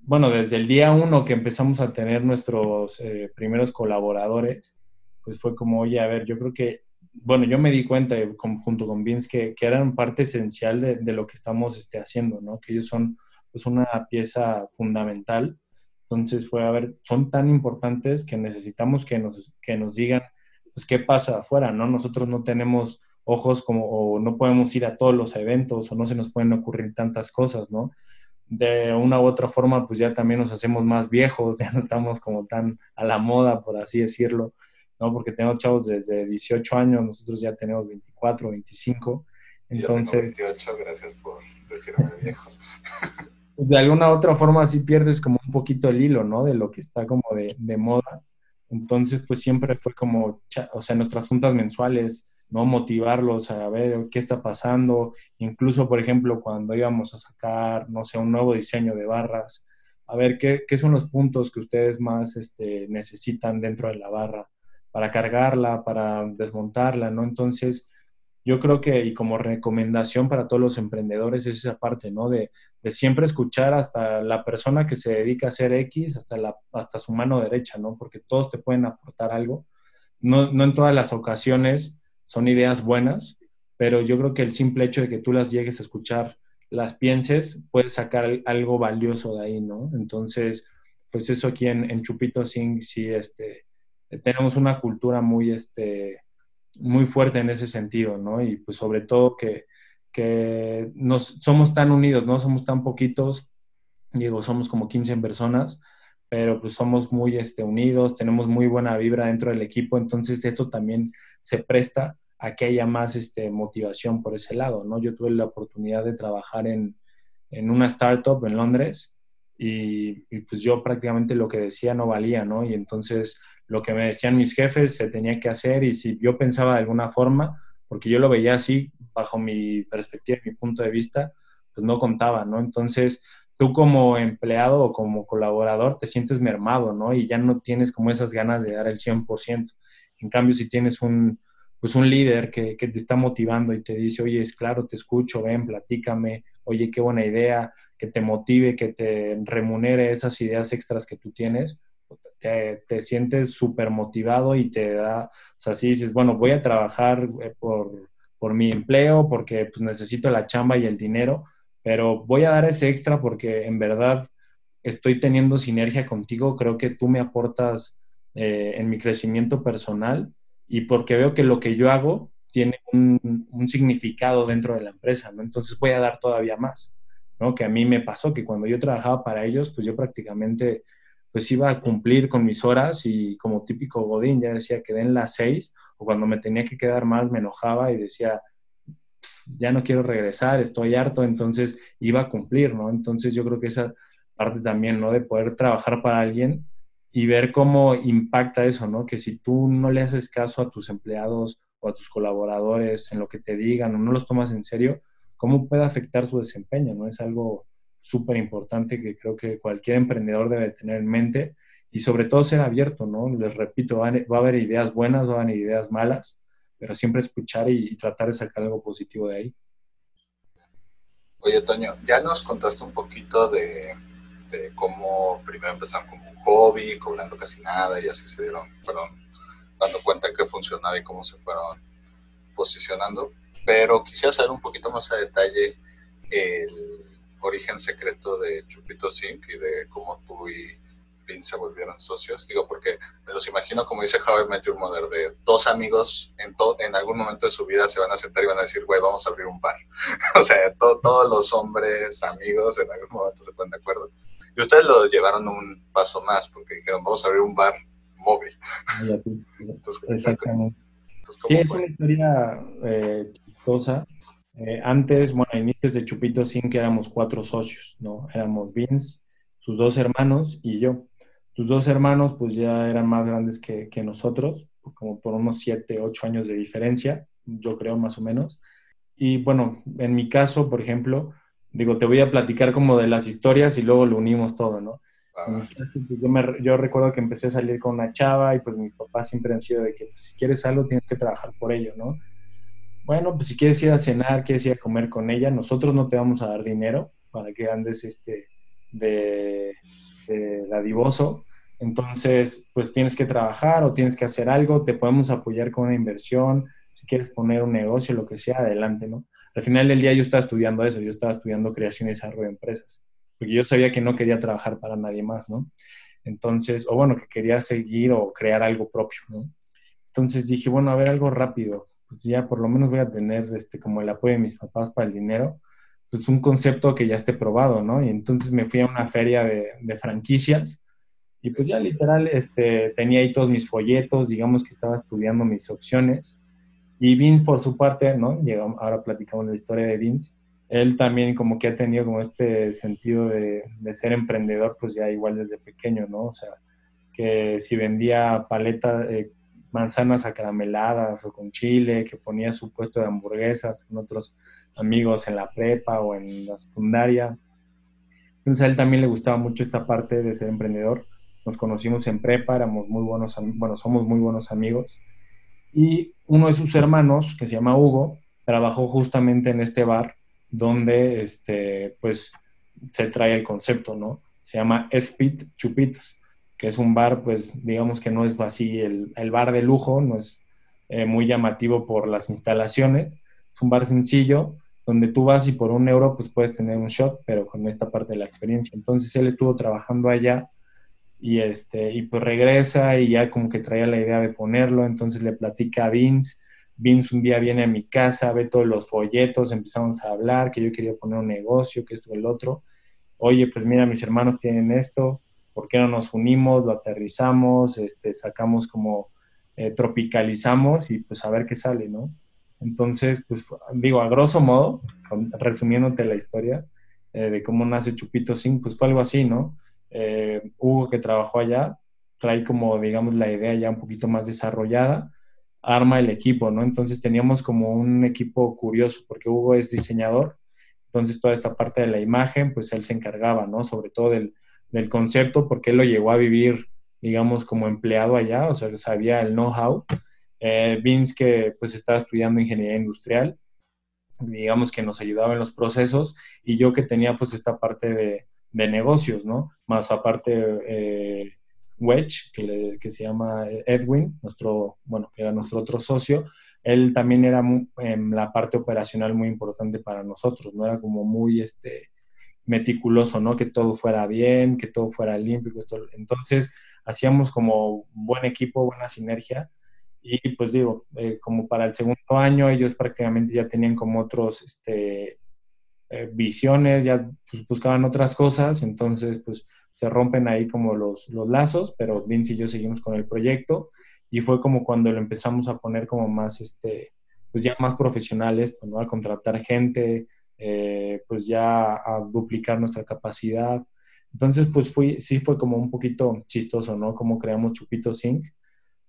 S3: bueno, desde el día uno que empezamos a tener nuestros eh, primeros colaboradores, pues fue como, oye, a ver, yo creo que, bueno, yo me di cuenta junto con Vince que, que eran parte esencial de, de, lo que estamos este, haciendo, ¿no? Que ellos son pues una pieza fundamental. Entonces fue, a ver, son tan importantes que necesitamos que nos, que nos digan pues qué pasa afuera, ¿no? Nosotros no tenemos ojos como, o no podemos ir a todos los eventos, o no se nos pueden ocurrir tantas cosas, ¿no? De una u otra forma, pues ya también nos hacemos más viejos, ya no estamos como tan a la moda, por así decirlo, ¿no? Porque tenemos chavos desde 18 años, nosotros ya tenemos 24, 25. Entonces,
S2: Yo tengo 28, gracias por decirme viejo.
S3: Pues de alguna u otra forma sí pierdes como un poquito el hilo, ¿no? De lo que está como de, de moda. Entonces, pues siempre fue como, o sea, nuestras juntas mensuales, ¿no? Motivarlos a ver qué está pasando. Incluso, por ejemplo, cuando íbamos a sacar, no sé, un nuevo diseño de barras, a ver qué, qué son los puntos que ustedes más este, necesitan dentro de la barra para cargarla, para desmontarla, ¿no? Entonces, yo creo que, y como recomendación para todos los emprendedores, es esa parte, ¿no? De, siempre escuchar hasta la persona que se dedica a hacer X, hasta, la, hasta su mano derecha, ¿no? Porque todos te pueden aportar algo. No, no en todas las ocasiones son ideas buenas, pero yo creo que el simple hecho de que tú las llegues a escuchar, las pienses, puedes sacar algo valioso de ahí, ¿no? Entonces, pues eso aquí en, en Chupito sí, sí, este, tenemos una cultura muy, este, muy fuerte en ese sentido, ¿no? Y pues sobre todo que, que nos, somos tan unidos, ¿no? Somos tan poquitos, digo, somos como 15 personas, pero pues somos muy este, unidos, tenemos muy buena vibra dentro del equipo, entonces eso también se presta a que haya más este, motivación por ese lado, ¿no? Yo tuve la oportunidad de trabajar en, en una startup en Londres y, y, pues yo prácticamente lo que decía no valía, ¿no? Y entonces lo que me decían mis jefes se tenía que hacer y si yo pensaba de alguna forma, porque yo lo veía así, bajo mi perspectiva, mi punto de vista, pues no contaba, ¿no? Entonces, tú como empleado o como colaborador te sientes mermado, ¿no? Y ya no tienes como esas ganas de dar el 100%. En cambio, si tienes un, pues un líder que, que te está motivando y te dice, oye, es claro, te escucho, ven, platícame, oye, qué buena idea, que te motive, que te remunere esas ideas extras que tú tienes, te, te sientes súper motivado y te da, o sea, si dices, bueno, voy a trabajar eh, por, por mi empleo porque pues, necesito la chamba y el dinero, pero voy a dar ese extra porque en verdad estoy teniendo sinergia contigo, creo que tú me aportas eh, en mi crecimiento personal y porque veo que lo que yo hago tiene un, significado dentro de la empresa. Entonces voy a dar todavía más, ¿no? Que a mí me pasó que cuando yo trabajaba para ellos, pues yo prácticamente pues iba a cumplir con mis horas y como típico Godín ya decía que den las seis o cuando me tenía que quedar más me enojaba y decía ya no quiero regresar, estoy harto, entonces iba a cumplir, ¿no? Entonces yo creo que esa parte también, ¿no? De poder trabajar para alguien y ver cómo impacta eso, ¿no? Que si tú no le haces caso a tus empleados o a tus colaboradores en lo que te digan o no los tomas en serio, ¿cómo puede afectar su desempeño, ¿no? Es algo súper importante que creo que cualquier emprendedor debe tener en mente y sobre todo ser abierto, ¿no? Les repito, va a haber ideas buenas, va a haber ideas malas, pero siempre escuchar y, tratar de sacar algo positivo de ahí.
S2: Oye, Toño, ya nos contaste un poquito de, de cómo primero empezaron como un hobby, cobrando casi nada y así se dieron, fueron dando cuenta que funcionaba y cómo se fueron posicionando. pero quisiera saber un poquito más a detalle el origen secreto de Chupito Zinc y de cómo tú y Vince se volvieron socios. Digo, porque me los imagino, como dice Javier Met Mother, de dos amigos en, en algún momento de su vida se van a sentar y van a decir, güey, vamos a abrir un bar. o sea, todos los hombres, amigos, en algún momento se ponen de acuerdo. Y ustedes lo llevaron un paso más, porque dijeron, vamos a abrir un bar móvil.
S3: Exactamente. sí, es una historia eh, chistosa. Eh, antes, bueno, a inicios de Chupito Sin, que éramos cuatro socios, ¿no? Éramos Vince, sus dos hermanos y yo. Sus dos hermanos, pues ya eran más grandes que, que nosotros, como por unos siete, ocho años de diferencia, yo creo más o menos. Y bueno, en mi caso, por ejemplo, digo, te voy a platicar como de las historias y luego lo unimos todo, ¿no? Pues, yo, me, yo, recuerdo que empecé a salir con una chava y pues mis papás siempre han sido de que pues, si quieres algo tienes que trabajar por ello, ¿no? Bueno, pues si quieres ir a cenar, quieres ir a comer con ella, nosotros no te vamos a dar dinero para que andes este de, de dadivoso. Entonces, pues tienes que trabajar o tienes que hacer algo, te podemos apoyar con una inversión, si quieres poner un negocio, lo que sea, adelante, ¿no? Al final del día yo estaba estudiando eso, yo estaba estudiando creación y desarrollo de empresas porque yo sabía que no quería trabajar para nadie más, ¿no? Entonces, o bueno, que quería seguir o crear algo propio, ¿no? Entonces dije, bueno, a ver, algo rápido, pues ya por lo menos voy a tener este, como el apoyo de mis papás para el dinero, pues un concepto que ya esté probado, ¿no? Y entonces me fui a una feria de, de franquicias y pues ya literal este, tenía ahí todos mis folletos, digamos que estaba estudiando mis opciones. Y Vince, por su parte, ¿no? Llegamos, ahora platicamos la historia de Vince él también como que ha tenido como este sentido de, ser emprendedor, pues ya igual desde pequeño, ¿no? O sea, que si vendía paletas, eh, manzanas acarameladas o con chile, que ponía su puesto de hamburguesas con otros amigos en la prepa o en la secundaria. Entonces a él también le gustaba mucho esta parte de ser emprendedor. Nos conocimos en prepa, éramos muy buenos, bueno, somos muy buenos amigos. Y uno de sus hermanos, que se llama Hugo, trabajó justamente en este bar donde este, pues, se trae el concepto, ¿no? Se llama Speed Chupitos, que es un bar, pues, digamos que no es así el, el bar de lujo, no es eh, muy llamativo por las instalaciones, es un bar sencillo, donde tú vas y por un euro, pues, puedes tener un shot, pero con esta parte de la experiencia. Entonces, él estuvo trabajando allá y, este, y pues regresa y ya como que traía la idea de ponerlo, entonces le platica a Vince, Vince un día viene a mi casa, ve todos los folletos, empezamos a hablar, que yo quería poner un negocio, que esto, el otro. Oye, pues mira, mis hermanos tienen esto, ¿por qué no nos unimos, lo aterrizamos, este, sacamos como, eh, tropicalizamos y pues a ver qué sale, ¿no? Entonces, pues digo, a grosso modo, resumiéndote la historia eh, de cómo nace Chupito Sin, pues fue algo así, ¿no? Eh, Hugo que trabajó allá trae como, digamos, la idea ya un poquito más desarrollada arma el equipo, ¿no? Entonces teníamos como un equipo curioso, porque Hugo es diseñador, entonces toda esta parte de la imagen, pues él se encargaba, ¿no? Sobre todo del, concepto, porque él lo llegó a vivir, digamos, como empleado allá, o sea, sabía el know-how. Eh, Vince, que pues estaba estudiando ingeniería industrial, digamos que nos ayudaba en los procesos, y yo que tenía pues esta parte de, negocios, ¿no? Más aparte, eh, Wedge, que, que, se llama Edwin, nuestro, bueno, era nuestro otro socio, él también era en la parte operacional muy importante para nosotros, ¿no? Era como muy este, meticuloso, ¿no? Que todo fuera bien, que todo fuera limpio. Entonces, hacíamos como buen equipo, buena sinergia. Y pues digo, eh, como para el segundo año, ellos prácticamente ya tenían como otros, este, eh, visiones, ya pues, buscaban otras cosas, entonces pues se rompen ahí como los, los lazos, pero Vince y yo seguimos con el proyecto y fue como cuando lo empezamos a poner como más, este, pues ya más profesional ¿no? A contratar gente, eh, pues ya a duplicar nuestra capacidad. Entonces, pues fui, sí fue como un poquito chistoso, ¿no? Como creamos Chupito Sync,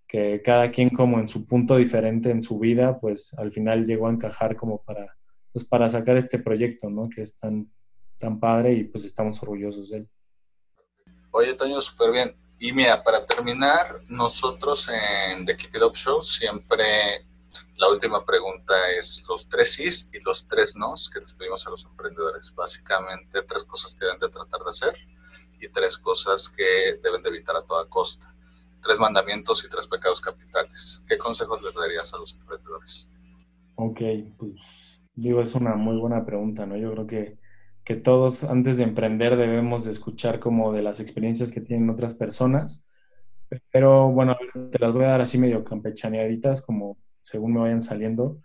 S3: que cada quien como en su punto diferente en su vida, pues al final llegó a encajar como para, pues para sacar este proyecto, ¿no? Que es tan, tan padre y pues estamos orgullosos de él.
S2: Oye, Toño, súper bien. Y mira, para terminar, nosotros en The Keep It Up Show siempre la última pregunta es los tres sís y los tres nos que les pedimos a los emprendedores. Básicamente tres cosas que deben de tratar de hacer y tres cosas que deben de evitar a toda costa. Tres mandamientos y tres pecados capitales. ¿Qué consejos les darías a los emprendedores?
S3: Ok, pues digo, es una muy buena pregunta, ¿no? Yo creo que, que todos antes de emprender debemos escuchar como de las experiencias que tienen otras personas, pero bueno, te las voy a dar así medio campechaneaditas, como según me vayan saliendo.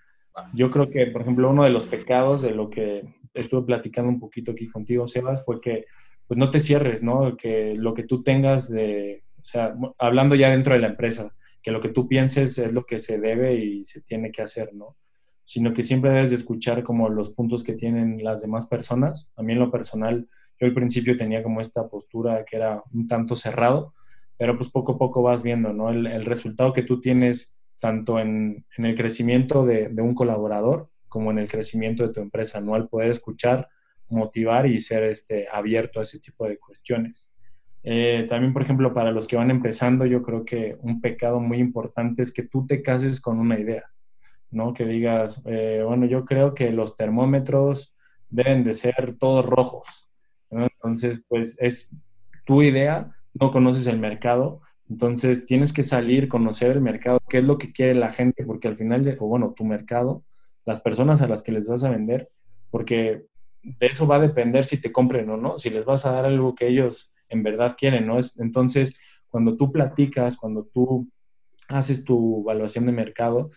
S3: Yo creo que, por ejemplo, uno de los pecados de lo que estuve platicando un poquito aquí contigo, Sebas, fue que pues no te cierres, ¿no? Que lo que tú tengas de, o sea, hablando ya dentro de la empresa, que lo que tú pienses es lo que se debe y se tiene que hacer, ¿no? Sino que siempre debes de escuchar como los puntos que tienen las demás personas. A mí en lo personal, yo al principio tenía como esta postura que era un tanto cerrado, pero pues poco a poco vas viendo, ¿no? El, resultado que tú tienes tanto en, el crecimiento de, un colaborador como en el crecimiento de tu empresa, ¿no? Al poder escuchar, motivar y ser este, abierto a ese tipo de cuestiones. Eh, también, por ejemplo, para los que van empezando, yo creo que un pecado muy importante es que tú te cases con una idea, ¿no? Que digas, eh, bueno, yo creo que los termómetros deben de ser todos rojos. Entonces, pues es tu idea, no conoces el mercado, entonces tienes que salir, conocer el mercado, qué es lo que quiere la gente, porque al final, o bueno, tu mercado, las personas a las que les vas a vender, porque de eso va a depender si te compren o no, si les vas a dar algo que ellos en verdad quieren, ¿no? Entonces, cuando tú platicas, cuando tú haces tu evaluación de mercado,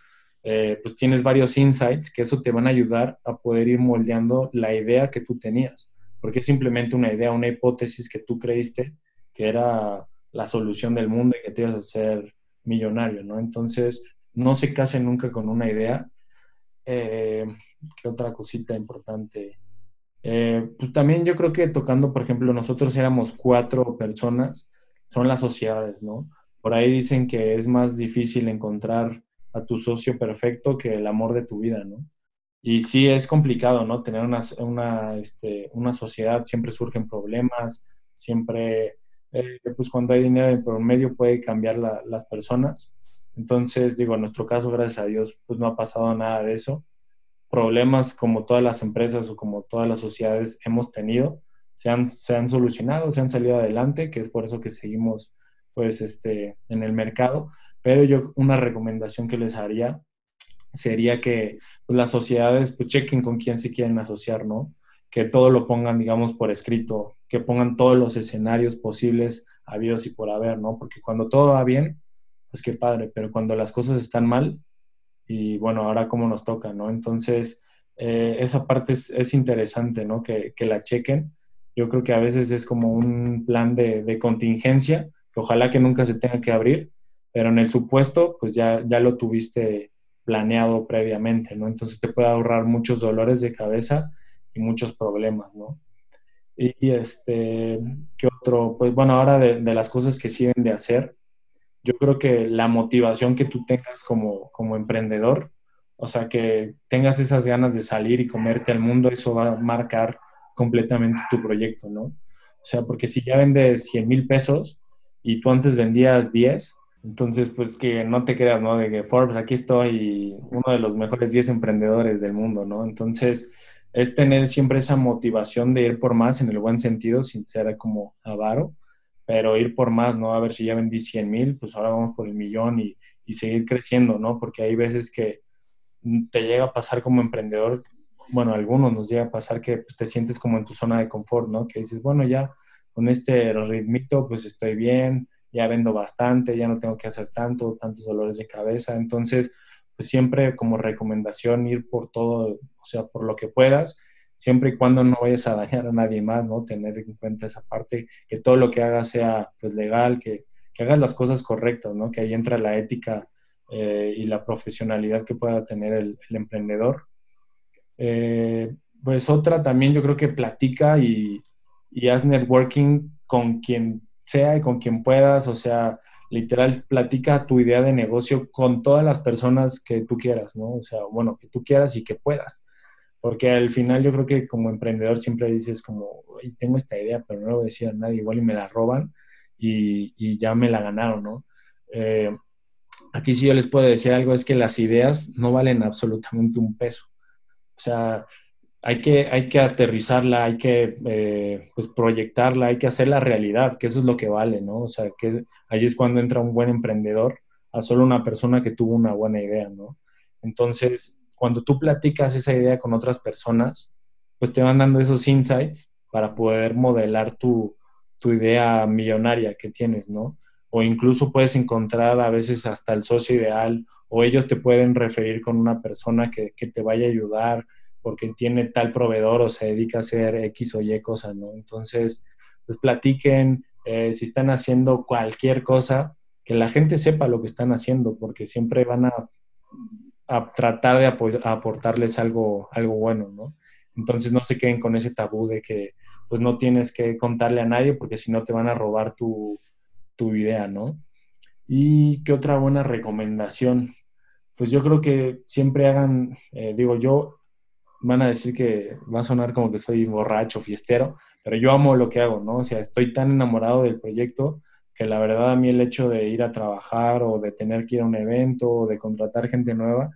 S3: eh, pues tienes varios insights que eso te van a ayudar a poder ir moldeando la idea que tú tenías, porque es simplemente una idea, una hipótesis que tú creíste que era la solución del mundo y que te ibas a ser millonario, ¿no? Entonces, no se casen nunca con una idea. Eh, ¿Qué otra cosita importante? Eh, pues también yo creo que tocando, por ejemplo, nosotros éramos cuatro personas, son las sociedades, ¿no? Por ahí dicen que es más difícil encontrar a tu socio perfecto que el amor de tu vida, ¿no? Y sí es complicado, ¿no? Tener una, una, este, una sociedad, siempre surgen problemas, siempre, eh, pues cuando hay dinero por medio puede cambiar las personas. Entonces, digo, en nuestro caso, gracias a Dios, pues no ha pasado nada de eso problemas como todas las empresas o como todas las sociedades hemos tenido, se han, se han solucionado, se han salido adelante, que es por eso que seguimos pues este, en el mercado. Pero yo una recomendación que les haría sería que pues, las sociedades pues, chequen con quién se quieren asociar, ¿no? Que todo lo pongan, digamos, por escrito, que pongan todos los escenarios posibles habidos y por haber, ¿no? Porque cuando todo va bien, pues qué padre, pero cuando las cosas están mal, y bueno, ahora cómo nos toca, ¿no? Entonces, eh, esa parte es, interesante, ¿no? Que, la chequen. Yo creo que a veces es como un plan de, contingencia, que ojalá que nunca se tenga que abrir, pero en el supuesto, pues ya, ya lo tuviste planeado previamente, ¿no? Entonces te puede ahorrar muchos dolores de cabeza y muchos problemas, ¿no? Y, este, ¿qué otro? Pues bueno, ahora de, las cosas que siguen de hacer, yo creo que la motivación que tú tengas como, como emprendedor, o sea, que tengas esas ganas de salir y comerte al mundo, eso va a marcar completamente tu proyecto, ¿no? O sea, porque si ya vendes 100 mil pesos y tú antes vendías 10, entonces pues que no te quedas, ¿no? De Forbes, aquí estoy, uno de los mejores 10 emprendedores del mundo, ¿no? Entonces es tener siempre esa motivación de ir por más en el buen sentido, sin ser como avaro pero ir por más, ¿no? A ver si ya vendí 100 mil, pues ahora vamos por el millón y, y, seguir creciendo, ¿no? Porque hay veces que te llega a pasar como emprendedor, bueno, algunos nos llega a pasar que pues, te sientes como en tu zona de confort, ¿no? Que dices, bueno, ya con este ritmito, pues estoy bien, ya vendo bastante, ya no tengo que hacer tanto, tantos dolores de cabeza, entonces, siempre como recomendación ir por todo, o sea, por lo que puedas siempre y cuando no vayas a dañar a nadie más, ¿no? Tener en cuenta esa parte, que todo lo que hagas sea pues legal, que, que hagas las cosas correctas, ¿no? Que ahí entra la ética eh, y la profesionalidad que pueda tener el, emprendedor. Eh, pues otra también yo creo que platica y, y haz networking con quien sea y con quien puedas, o sea, literal, platica tu idea de negocio con todas las personas que tú quieras, ¿no? O sea, bueno, que tú quieras y que puedas porque al final yo creo que como emprendedor siempre dices como, tengo esta idea, pero no lo voy a decir a nadie, igual y me la roban y, ya me la ganaron, ¿no? Eh, aquí sí yo les puedo decir algo, es que las ideas no valen absolutamente un peso. O sea, hay que, hay que aterrizarla, hay que eh, pues proyectarla, hay que hacerla realidad, que eso es lo que vale, ¿no? O sea, que ahí es cuando entra un buen emprendedor a solo una persona que tuvo una buena idea, ¿no? Entonces, cuando tú platicas esa idea con otras personas, pues te van dando esos insights para poder modelar tu, tu idea millonaria que tienes, ¿no? O incluso puedes encontrar a veces hasta el socio ideal o ellos te pueden referir con una persona que, que te vaya a ayudar porque tiene tal proveedor o se dedica a hacer X o Y cosa, ¿no? Entonces, pues platiquen, eh, si están haciendo cualquier cosa, que la gente sepa lo que están haciendo, porque siempre van a, a tratar de aportarles algo, algo bueno, ¿no? Entonces no se queden con ese tabú de que pues no tienes que contarle a nadie porque si no te van a robar tu, tu idea, ¿no? Y qué otra buena recomendación. Pues yo creo que siempre hagan, eh, digo yo, van a decir que va a sonar como que soy borracho, fiestero, pero yo amo lo que hago, ¿no? O sea, estoy tan enamorado del proyecto que la verdad a mí el hecho de ir a trabajar o de tener que ir a un evento o de contratar gente nueva,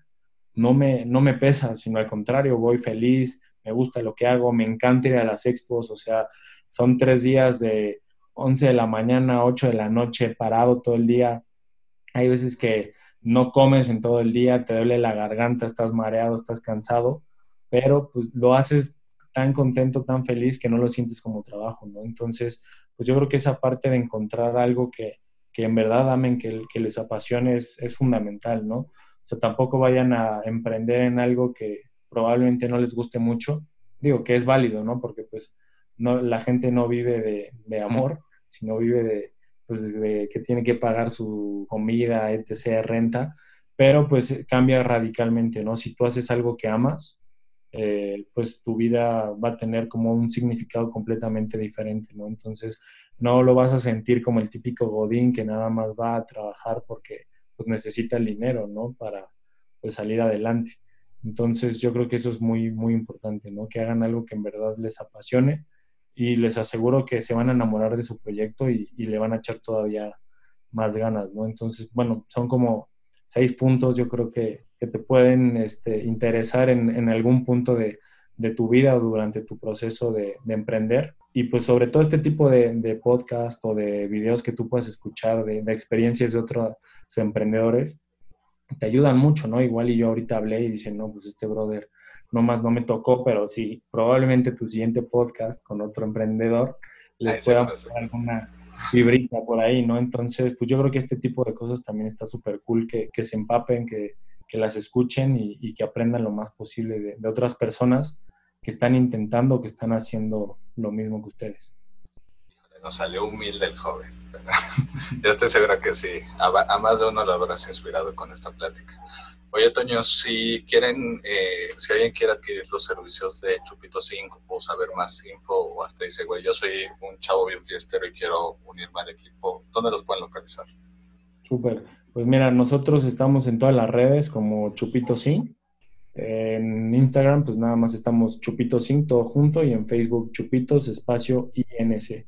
S3: no me, no me pesa, sino al contrario, voy feliz, me gusta lo que hago, me encanta ir a las expos, o sea, son tres días de 11 de la mañana a 8 de la noche parado todo el día. Hay veces que no comes en todo el día, te duele la garganta, estás mareado, estás cansado, pero pues lo haces tan contento, tan feliz que no lo sientes como trabajo, ¿no? Entonces, pues yo creo que esa parte de encontrar algo que, que en verdad amen, que, que les apasione es, es, fundamental, ¿no? O sea, tampoco vayan a emprender en algo que probablemente no les guste mucho. Digo que es válido, ¿no? Porque pues no, la gente no vive de, de amor, sino vive de, pues, de que tiene que pagar su comida, etc., renta, pero pues cambia radicalmente, ¿no? Si tú haces algo que amas, eh, pues tu vida va a tener como un significado completamente diferente, ¿no? Entonces, no lo vas a sentir como el típico godín que nada más va a trabajar porque pues, necesita el dinero, ¿no? Para pues, salir adelante. Entonces, yo creo que eso es muy, muy importante, ¿no? Que hagan algo que en verdad les apasione y les aseguro que se van a enamorar de su proyecto y, y le van a echar todavía más ganas, ¿no? Entonces, bueno, son como seis puntos, yo creo que que te pueden este, interesar en, en, algún punto de, de, tu vida o durante tu proceso de, de emprender. Y pues sobre todo este tipo de, de, podcast o de videos que tú puedes escuchar de, experiencias de otros emprendedores, te ayudan mucho, ¿no? Igual y yo ahorita hablé y dicen, no, pues este brother no más no me tocó, pero sí, probablemente tu siguiente podcast con otro emprendedor les pueda mostrar alguna vibrita por ahí, ¿no? Entonces, pues yo creo que este tipo de cosas también está súper cool, que, que se empapen, que, que las escuchen y, que aprendan lo más posible de, otras personas que están intentando, que están haciendo lo mismo que ustedes.
S2: Nos salió humilde el joven. Yo estoy seguro que sí. A, más de uno lo habrás inspirado con esta plática. Oye, Toño, si quieren, eh, si alguien quiere adquirir los servicios de Chupito 5 o saber más info, o hasta dice, güey, yo soy un chavo bien fiestero y quiero unirme al equipo, ¿dónde los pueden localizar?
S3: Súper. Pues mira, nosotros estamos en todas las redes como Chupito Sí. En Instagram, pues nada más estamos Chupito Sin, todo junto, y en Facebook Chupitos espacio INC.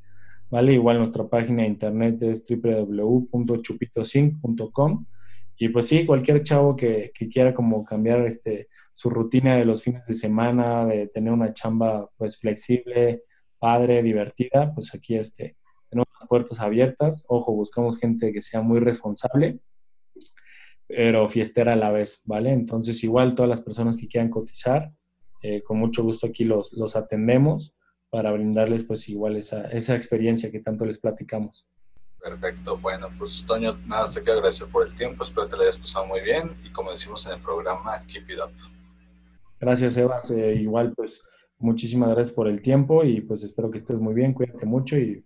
S3: ¿Vale? Igual nuestra página de internet es www.chupitosync.com. Y pues sí, cualquier chavo que, que, quiera como cambiar este, su rutina de los fines de semana, de tener una chamba pues flexible, padre, divertida, pues aquí este, puertas abiertas. Ojo, buscamos gente que sea muy responsable pero fiestera a la vez, ¿vale? Entonces, igual todas las personas que quieran cotizar, eh, con mucho gusto aquí los, los atendemos para brindarles pues igual esa, esa experiencia que tanto les platicamos.
S2: Perfecto, bueno, pues Toño, nada, te quiero agradecer por el tiempo, espero que te lo hayas pasado muy bien y como decimos en el programa, keep it up.
S3: Gracias, Evas, eh, igual pues muchísimas gracias por el tiempo y pues espero que estés muy bien, cuídate mucho y